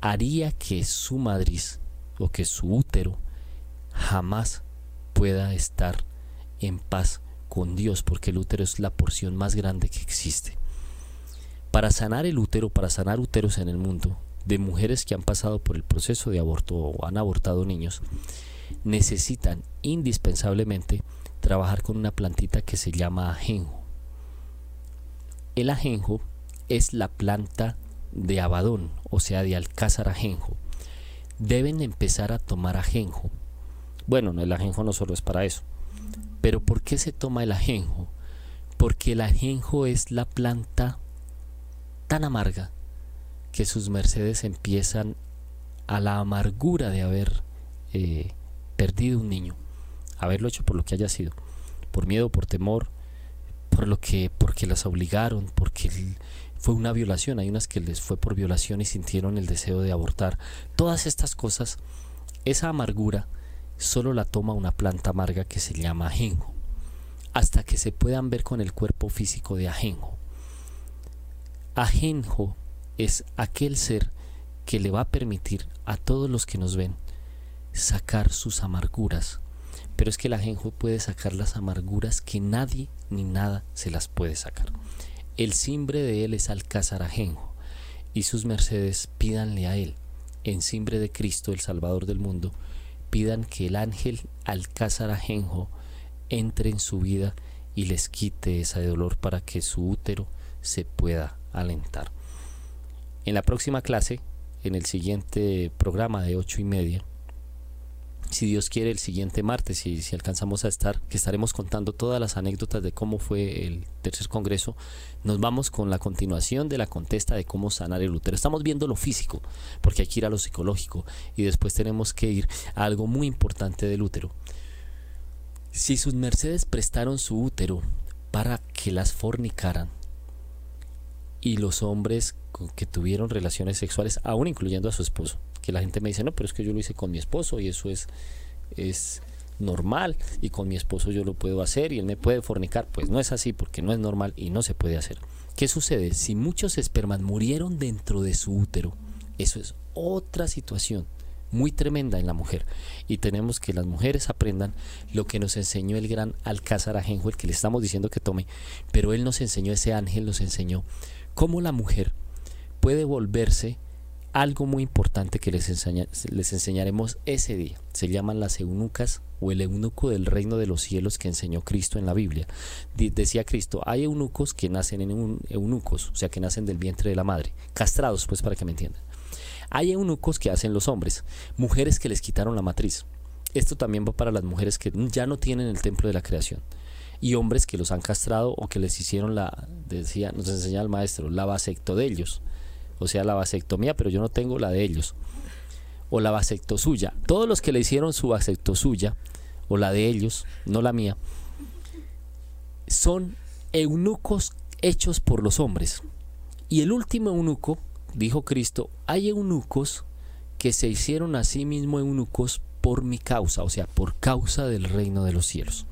haría que su madriz o que su útero jamás pueda estar en paz con Dios, porque el útero es la porción más grande que existe. Para sanar el útero, para sanar úteros en el mundo, de mujeres que han pasado por el proceso de aborto o han abortado niños, necesitan indispensablemente trabajar con una plantita que se llama ajenjo. El ajenjo es la planta de abadón, o sea, de alcázar ajenjo. Deben empezar a tomar ajenjo. Bueno, el ajenjo no solo es para eso. Pero ¿por qué se toma el ajenjo? Porque el ajenjo es la planta tan amarga que sus mercedes empiezan a la amargura de haber eh, perdido un niño, haberlo hecho por lo que haya sido, por miedo, por temor, por lo que, porque las obligaron, porque fue una violación, hay unas que les fue por violación y sintieron el deseo de abortar. Todas estas cosas, esa amargura solo la toma una planta amarga que se llama ajenjo, hasta que se puedan ver con el cuerpo físico de ajenjo. Ajenjo es aquel ser que le va a permitir a todos los que nos ven sacar sus amarguras. Pero es que el ajenjo puede sacar las amarguras que nadie ni nada se las puede sacar. El simbre de él es alcázar ajenjo, y sus mercedes pídanle a él, en simbre de Cristo, el Salvador del mundo, pidan que el ángel alcázar ajenjo entre en su vida y les quite ese dolor para que su útero se pueda alentar. En la próxima clase, en el siguiente programa de ocho y media, si Dios quiere, el siguiente martes, y si alcanzamos a estar, que estaremos contando todas las anécdotas de cómo fue el tercer congreso, nos vamos con la continuación de la contesta de cómo sanar el útero. Estamos viendo lo físico, porque hay que ir a lo psicológico, y después tenemos que ir a algo muy importante del útero. Si sus mercedes prestaron su útero para que las fornicaran, y los hombres que tuvieron relaciones sexuales, aún incluyendo a su esposo, que la gente me dice, no, pero es que yo lo hice con mi esposo y eso es, es normal y con mi esposo yo lo puedo hacer y él me puede fornicar. Pues no es así porque no es normal y no se puede hacer. ¿Qué sucede? Si muchos espermas murieron dentro de su útero, eso es otra situación, muy tremenda en la mujer. Y tenemos que las mujeres aprendan lo que nos enseñó el gran Alcázar Ajenjo, el que le estamos diciendo que tome, pero él nos enseñó, ese ángel nos enseñó cómo la mujer puede volverse algo muy importante que les, les enseñaremos ese día. Se llaman las eunucas o el eunuco del reino de los cielos que enseñó Cristo en la Biblia. decía Cristo, hay eunucos que nacen en eunucos, o sea, que nacen del vientre de la madre, castrados, pues para que me entiendan. Hay eunucos que hacen los hombres, mujeres que les quitaron la matriz. Esto también va para las mujeres que ya no tienen el templo de la creación. Y hombres que los han castrado o que les hicieron la, decía, nos enseña el maestro, la vasecto de ellos o sea, la vasectomía, pero yo no tengo la de ellos, o la suya. Todos los que le hicieron su suya, o la de ellos, no la mía, son eunucos hechos por los hombres. Y el último eunuco, dijo Cristo, hay eunucos que se hicieron a sí mismo eunucos por mi causa, o sea, por causa del reino de los cielos.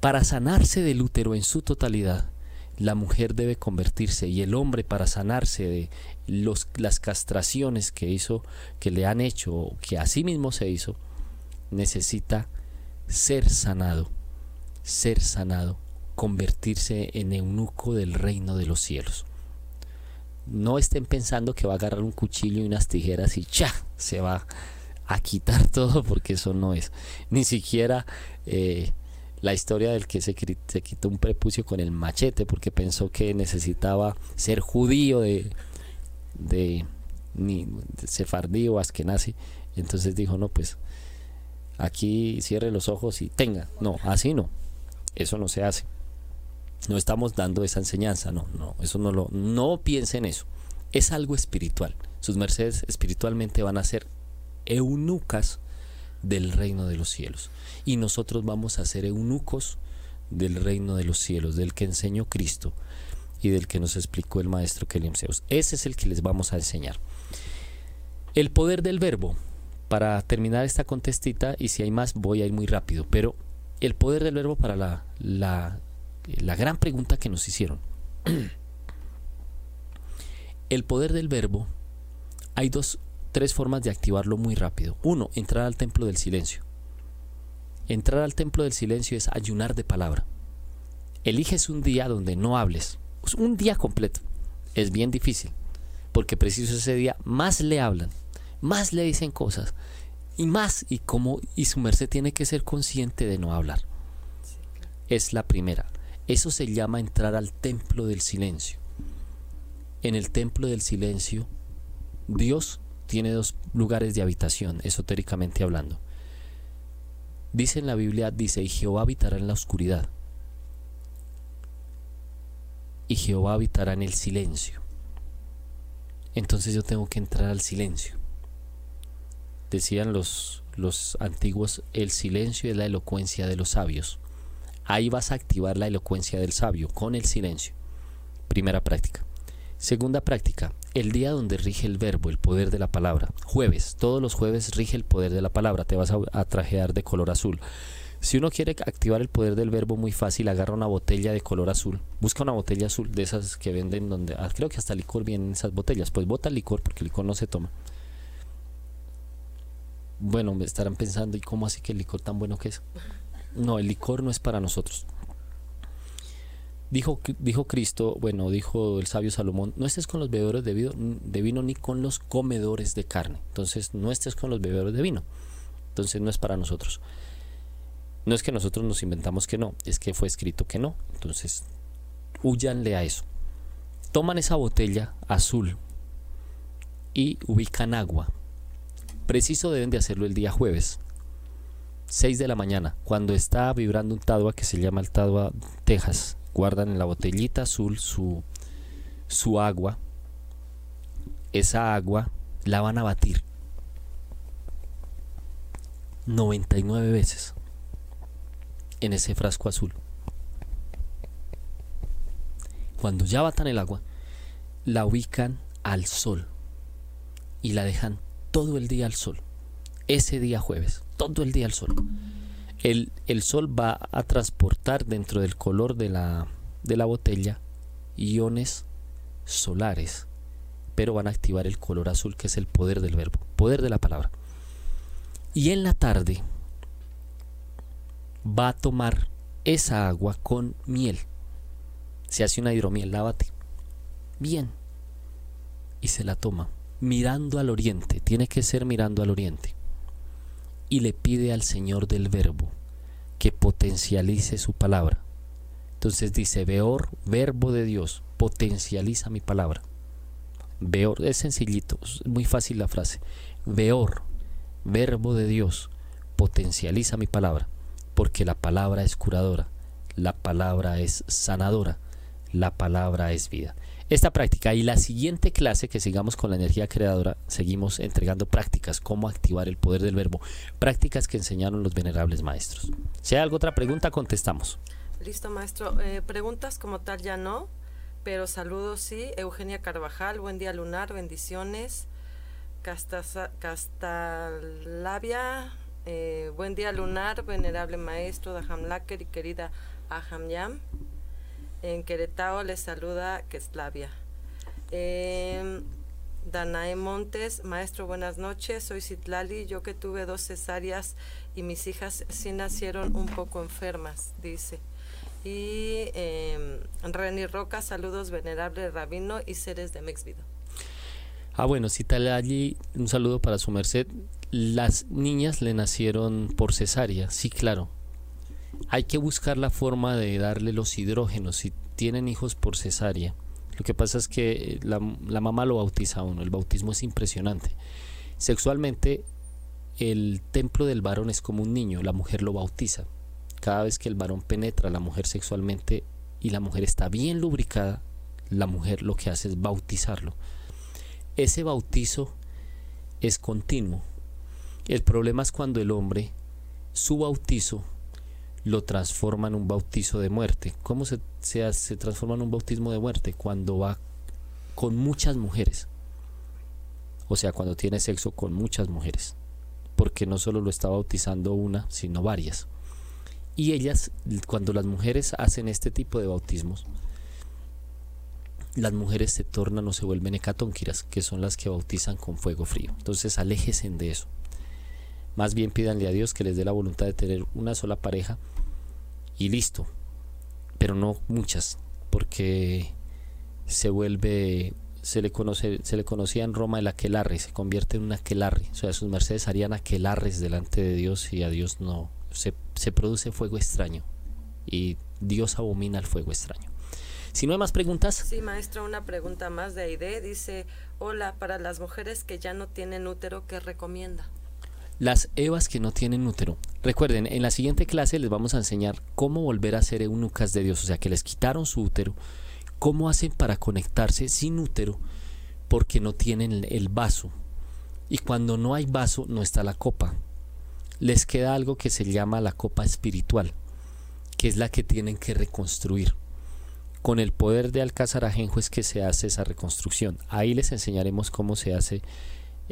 Para sanarse del útero en su totalidad, la mujer debe convertirse y el hombre para sanarse de los, las castraciones que hizo, que le han hecho o que a sí mismo se hizo, necesita ser sanado, ser sanado, convertirse en eunuco del reino de los cielos. No estén pensando que va a agarrar un cuchillo y unas tijeras y ¡cha! se va a quitar todo porque eso no es. Ni siquiera eh, la historia del que se, quitó un prepucio con el machete porque pensó que necesitaba ser judío de, de, ni, de sefardí o askenazi. Entonces dijo, no, pues aquí cierre los ojos y tenga. No, así no. Eso no se hace. No estamos dando esa enseñanza, no, no, eso no lo, no piensen eso. Es algo espiritual. Sus mercedes espiritualmente van a ser eunucas del reino de los cielos. Y nosotros vamos a ser eunucos del reino de los cielos, del que enseñó Cristo y del que nos explicó el maestro Kelium Zeus. Ese es el que les vamos a enseñar. El poder del verbo. Para terminar esta contestita, y si hay más, voy a muy rápido, pero el poder del verbo para la, la gran pregunta que nos hicieron. el poder del verbo, hay dos tres formas de activarlo muy rápido. Uno, entrar al templo del silencio. Entrar al templo del silencio es ayunar de palabra. Eliges un día donde no hables. Un día completo. Es bien difícil. Porque preciso ese día más le hablan. Más le dicen cosas. Y más. Y como. Y su merced tiene que ser consciente de no hablar. Es la primera. Eso se llama entrar al templo del silencio. En el templo del silencio, Dios tiene dos lugares de habitación, esotéricamente hablando. Dice en la Biblia, dice, y Jehová habitará en la oscuridad. Y Jehová habitará en el silencio. Entonces yo tengo que entrar al silencio. Decían los, los antiguos, el silencio es la elocuencia de los sabios. Ahí vas a activar la elocuencia del sabio con el silencio. Primera práctica. Segunda práctica, el día donde rige el verbo, el poder de la palabra. Jueves, todos los jueves rige el poder de la palabra, te vas a, trajear de color azul. Si uno quiere activar el poder del verbo muy fácil, agarra una botella de color azul. Busca una botella azul de esas que venden donde... Ah, creo que hasta licor vienen esas botellas. Pues bota licor porque el licor no se toma. Bueno, me estarán pensando, ¿y cómo así que el licor tan bueno que es? No, el licor no es para nosotros. Dijo, dijo Cristo, bueno, dijo el sabio Salomón, no estés con los bebedores de vino, de vino ni con los comedores de carne. Entonces, no estés con los bebedores de vino. Entonces, no es para nosotros. No es que nosotros nos inventamos que no, es que fue escrito que no. Entonces, huyanle a eso. Toman esa botella azul y ubican agua. Preciso deben de hacerlo el día jueves, 6 de la mañana, cuando está vibrando un tadua que se llama el tadua Texas guardan en la botellita azul su, su agua. Esa agua la van a batir 99 veces en ese frasco azul. Cuando ya batan el agua, la ubican al sol y la dejan todo el día al sol. Ese día jueves, todo el día al sol el, sol va a transportar dentro del color de la, de la botella iones solares pero van a activar el color azul que es el poder del verbo, poder de la palabra. Y en la tarde va a tomar esa agua con miel. Se hace una hidromiel, lávate. Bien. Y se la toma mirando al oriente, tiene que ser mirando al oriente. Y le pide al Señor del verbo que potencialice su palabra. Entonces dice, Veor, verbo de Dios, potencializa mi palabra. Veor, es sencillito, es muy fácil la frase. Veor, verbo de Dios, potencializa mi palabra, porque la palabra es curadora, la palabra es sanadora, la palabra es vida esta práctica y la siguiente clase que sigamos con la energía creadora, seguimos entregando prácticas, cómo activar el poder del verbo, prácticas que enseñaron los venerables maestros. Si hay alguna otra pregunta, contestamos. Listo, maestro. Eh, preguntas como tal ya no, pero saludos sí. Eugenia Carvajal, buen día lunar, bendiciones. Castalavia, eh, buen día lunar, venerable maestro Daham Laker y querida Aham Yam. En Querétaro les saluda Queslavia. Eh, Danae Montes, maestro, buenas noches. Soy Citlali. Yo que tuve dos cesáreas y mis hijas sí nacieron un poco enfermas, dice. Y eh, Reni Roca, saludos, venerable rabino y seres de Mexvido. Ah, bueno, Citlali, un saludo para su merced. Las niñas le nacieron por cesárea, sí, claro hay que buscar la forma de darle los hidrógenos si tienen hijos por cesárea. Lo que pasa es que la, mamá lo bautiza a uno, el bautismo es impresionante. Sexualmente, el templo del varón es como un niño, la mujer lo bautiza. Cada vez que el varón penetra a la mujer sexualmente y la mujer está bien lubricada, la mujer lo que hace es bautizarlo. Ese bautizo es continuo. El problema es cuando el hombre, su bautizo lo transforma en un bautizo de muerte. ¿Cómo se, se, transforma en un bautismo de muerte? Cuando va con muchas mujeres. O sea, cuando tiene sexo con muchas mujeres. Porque no solo lo está bautizando una, sino varias. Y ellas, cuando las mujeres hacen este tipo de bautismos, las mujeres se tornan o se vuelven hecatónquiras, que son las que bautizan con fuego frío. Entonces, aléjense de eso. Más bien pídanle a Dios que les dé la voluntad de tener una sola pareja y listo. Pero no muchas, porque se vuelve, se le conoce, se le conocía en Roma el aquelarre, se convierte en un aquelarre. O sea, sus mercedes harían aquelarres delante de Dios y a Dios no. Se, se produce fuego extraño. Y Dios abomina el fuego extraño. Si no hay más preguntas. Sí, maestro, una pregunta más de Aide. Dice, hola, para las mujeres que ya no tienen útero, ¿qué recomienda? Las evas que no tienen útero. Recuerden, en la siguiente clase les vamos a enseñar cómo volver a ser eunucas de Dios, o sea, que les quitaron su útero, cómo hacen para conectarse sin útero porque no tienen el vaso. Y cuando no hay vaso, no está la copa. Les queda algo que se llama la copa espiritual, que es la que tienen que reconstruir. Con el poder de Alcázar Ajenjo es que se hace esa reconstrucción. Ahí les enseñaremos cómo se hace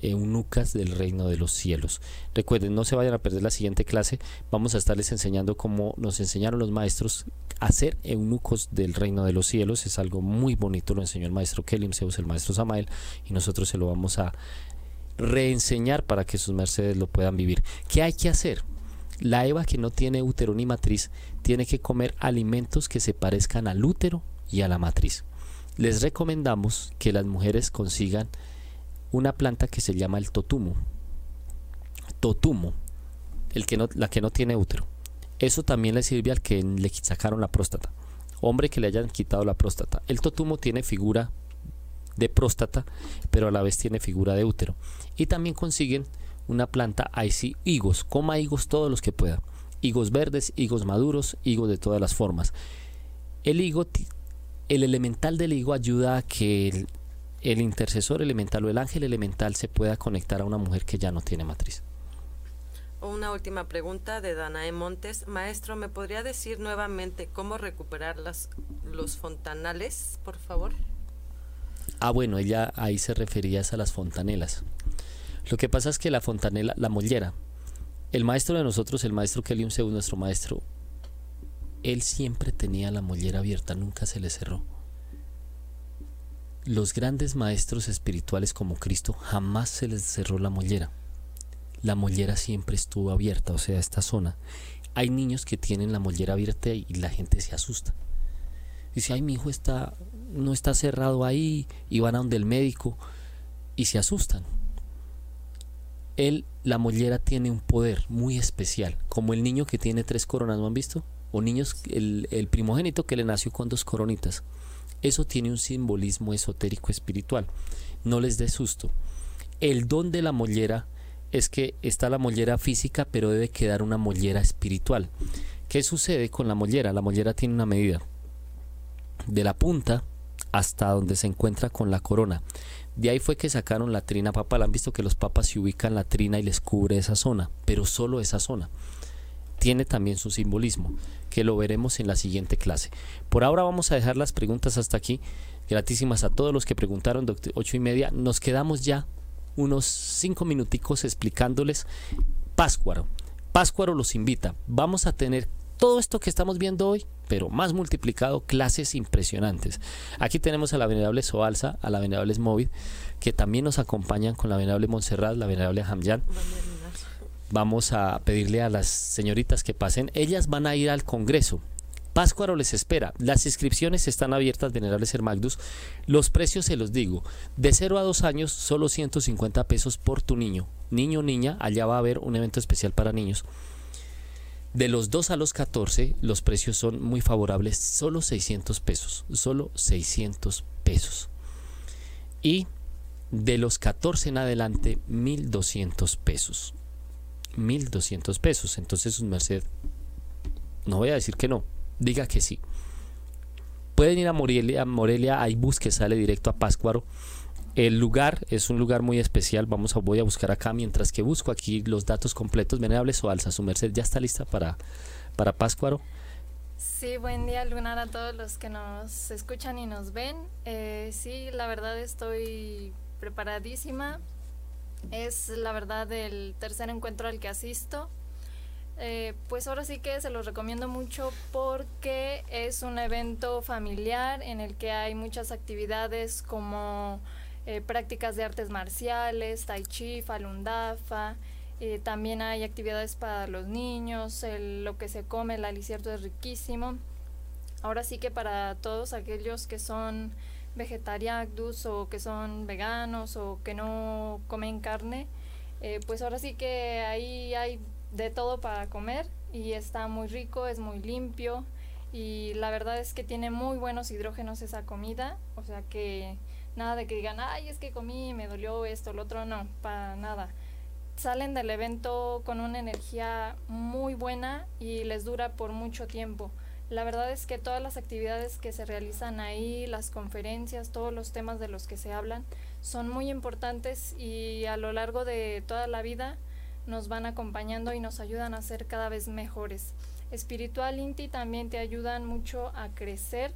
eunucas del reino de los cielos. Recuerden, no se vayan a perder la siguiente clase. Vamos a estarles enseñando cómo nos enseñaron los maestros a ser eunucos del reino de los cielos. Es algo muy bonito, lo enseñó el maestro Kelim Zeus, el maestro Samael, y nosotros se lo vamos a reenseñar para que sus mercedes lo puedan vivir. ¿Qué hay que hacer? La Eva que no tiene útero ni matriz tiene que comer alimentos que se parezcan al útero y a la matriz. Les recomendamos que las mujeres consigan una planta que se llama el totumo. Totumo, el que no, la que no tiene útero. Eso también le sirve al que le sacaron la próstata. Hombre que le hayan quitado la próstata. El totumo tiene figura de próstata, pero a la vez tiene figura de útero. Y también consiguen una planta, ahí sí, higos. Coma higos todos los que pueda. Higos verdes, higos maduros, higos de todas las formas. El higo, el elemental del higo ayuda a que el, el intercesor elemental o el ángel elemental se pueda conectar a una mujer que ya no tiene matriz. Una última pregunta de Danae Montes. Maestro, ¿me podría decir nuevamente cómo recuperar las, los fontanales, por favor? Ah, bueno, ella ahí se refería a las fontanelas. Lo que pasa es que la fontanela, la mollera, el maestro de nosotros, el maestro Kelium Zeus, nuestro maestro, él siempre tenía la mollera abierta, nunca se le cerró los grandes maestros espirituales como Cristo jamás se les cerró la mollera. La mollera siempre estuvo abierta, o sea, esta zona. Hay niños que tienen la mollera abierta y la gente se asusta. Dice, ay, mi hijo está, no está cerrado ahí, y van a donde el médico y se asustan. Él, la mollera tiene un poder muy especial, como el niño que tiene tres coronas, ¿no han visto? O niños, el, el primogénito que le nació con dos coronitas. Eso tiene un simbolismo esotérico espiritual. No les dé susto. El don de la mollera es que está la mollera física, pero debe quedar una mollera espiritual. ¿Qué sucede con la mollera? La mollera tiene una medida. De la punta hasta donde se encuentra con la corona. De ahí fue que sacaron la trina papal. Han visto que los papas se ubican la trina y les cubre esa zona, pero solo esa zona. Tiene también su simbolismo, que lo veremos en la siguiente clase. Por ahora vamos a dejar las preguntas hasta aquí. Gratísimas a todos los que preguntaron, ocho y media. Nos quedamos ya unos cinco minuticos explicándoles Páscuaro. Páscuaro los invita. Vamos a tener todo esto que estamos viendo hoy, pero más multiplicado, clases impresionantes. Aquí tenemos a la venerable Soalza, a la venerable Smovid, que también nos acompañan con la venerable Montserrat, la venerable Hamyan. Vamos a pedirle a las señoritas que pasen. Ellas van a ir al Congreso. Páscuaro les espera. Las inscripciones están abiertas, venerables Hermagdus. Los precios se los digo. De 0 a 2 años, solo 150 pesos por tu niño. Niño o niña, allá va a haber un evento especial para niños. De los 2 a los 14 los precios son muy favorables, solo 600 pesos, solo 600 pesos. Y de los 14 en adelante 1200 pesos. 1200 pesos. Entonces, un merced, no voy a decir que no, diga que sí. Pueden ir a Morelia, Morelia hay bus que sale directo a Páscuaro el lugar es un lugar muy especial. Vamos a, voy a buscar acá mientras que busco aquí los datos completos. Venerables o Alza, su merced ya está lista para, para Páscuaro. Sí, buen día lunar a todos los que nos escuchan y nos ven. Eh, sí, la verdad estoy preparadísima. Es la verdad el tercer encuentro al que asisto. Eh, pues ahora sí que se los recomiendo mucho porque es un evento familiar en el que hay muchas actividades como eh, prácticas de artes marciales, tai chi, falun dafa. Eh, también hay actividades para los niños, lo que se come, el alicierto es riquísimo. Ahora sí que para todos aquellos que son vegetarianos o que son veganos o que no comen carne, eh, pues ahora sí que ahí hay de todo para comer y está muy rico, es muy limpio y la verdad es que tiene muy buenos hidrógenos esa comida, o sea que Nada de que digan, ay, es que comí, me dolió esto, lo otro, no, para nada. Salen del evento con una energía muy buena y les dura por mucho tiempo. La verdad es que todas las actividades que se realizan ahí, las conferencias, todos los temas de los que se hablan, son muy importantes y a lo largo de toda la vida nos van acompañando y nos ayudan a ser cada vez mejores. Espiritual Inti también te ayudan mucho a crecer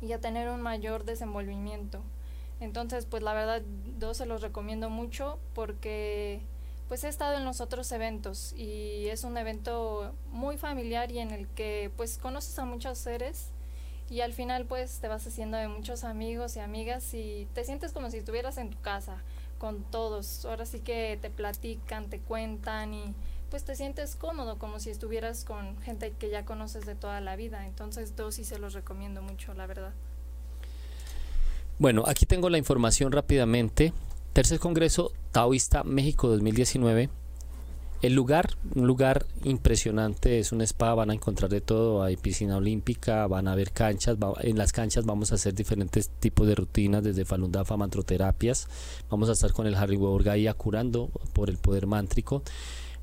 y a tener un mayor desenvolvimiento. Entonces, pues la verdad, yo se los recomiendo mucho porque pues he estado en los otros eventos y es un evento muy familiar y en el que pues conoces a muchos seres y al final pues te vas haciendo de muchos amigos y amigas y te sientes como si estuvieras en tu casa con todos. Ahora sí que te platican, te cuentan y pues te sientes cómodo como si estuvieras con gente que ya conoces de toda la vida. Entonces, yo sí se los recomiendo mucho, la verdad. Bueno, aquí tengo la información rápidamente. Tercer Congreso Taoísta México 2019. El lugar, un lugar impresionante, es un spa, van a encontrar de todo, hay piscina olímpica, van a haber canchas, en las canchas vamos a hacer diferentes tipos de rutinas, desde Falun Dafa, mantroterapias, vamos a estar con el Harry Gaia curando por el poder mántrico,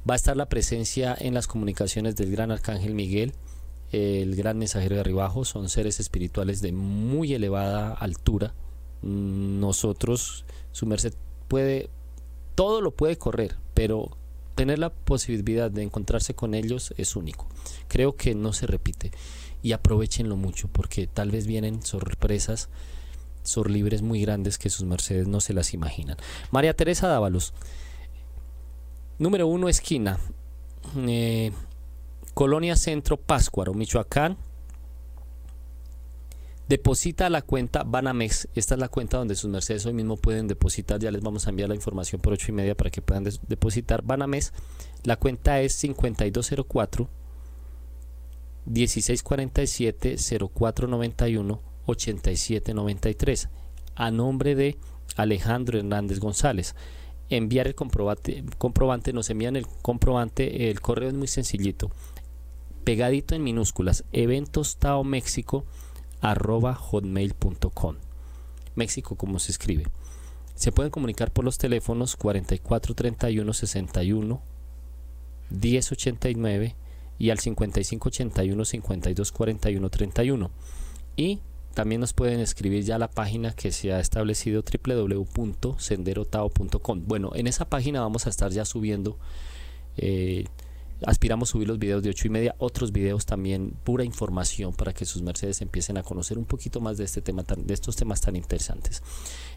va a estar la presencia en las comunicaciones del gran Arcángel Miguel, el gran mensajero de arribajo, son seres espirituales de muy elevada altura, nosotros, su merced puede, todo lo puede correr, pero tener la posibilidad de encontrarse con ellos es único. Creo que no se repite y aprovechenlo mucho porque tal vez vienen sorpresas, libres muy grandes que sus mercedes no se las imaginan. María Teresa Dávalos, número uno, esquina, eh, Colonia Centro, Páscuaro, Michoacán, Deposita la cuenta Banamex. Esta es la cuenta donde sus mercedes hoy mismo pueden depositar. Ya les vamos a enviar la información por ocho y media para que puedan depositar. Banamex. La cuenta es 5204 1647 0491 8793 a nombre de Alejandro Hernández González. Enviar el comprobante, comprobante, nos envían el comprobante, el correo es muy sencillito. Pegadito en minúsculas, eventos Tao México arroba hotmail.com. México como se escribe. Se pueden comunicar por los teléfonos 44 31 61 10 89 y al 55 81 52 41 31. Y también nos pueden escribir ya a la página que se ha establecido www.senderotao.com. Bueno, en esa página vamos a estar ya subiendo eh, aspiramos subir los videos de 8 y media, otros videos también, pura información para que sus mercedes empiecen a conocer un poquito más de este tema tan, de estos temas tan interesantes.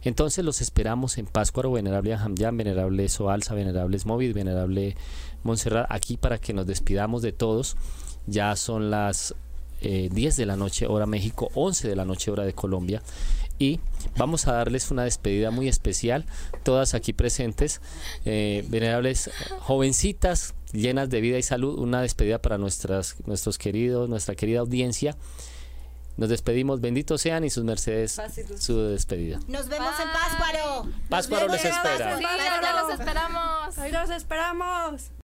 Entonces los esperamos en Páscuaro, Venerable Ahamyan, Venerable Soalza, Venerable Móvil, Venerable Montserrat, aquí para que nos despidamos de todos. Ya son las eh, 10 de la noche hora México, 11 de la noche hora de Colombia y vamos a darles una despedida muy especial, todas aquí presentes, eh, venerables jovencitas llenas de vida y salud, una despedida para nuestras, nuestros queridos, nuestra querida audiencia. Nos despedimos, benditos sean y sus mercedes su despedida. Nos vemos en. Pátzcuaro. Pátzcuaro les espera. Sí, allá los esperamos. Ahí los esperamos.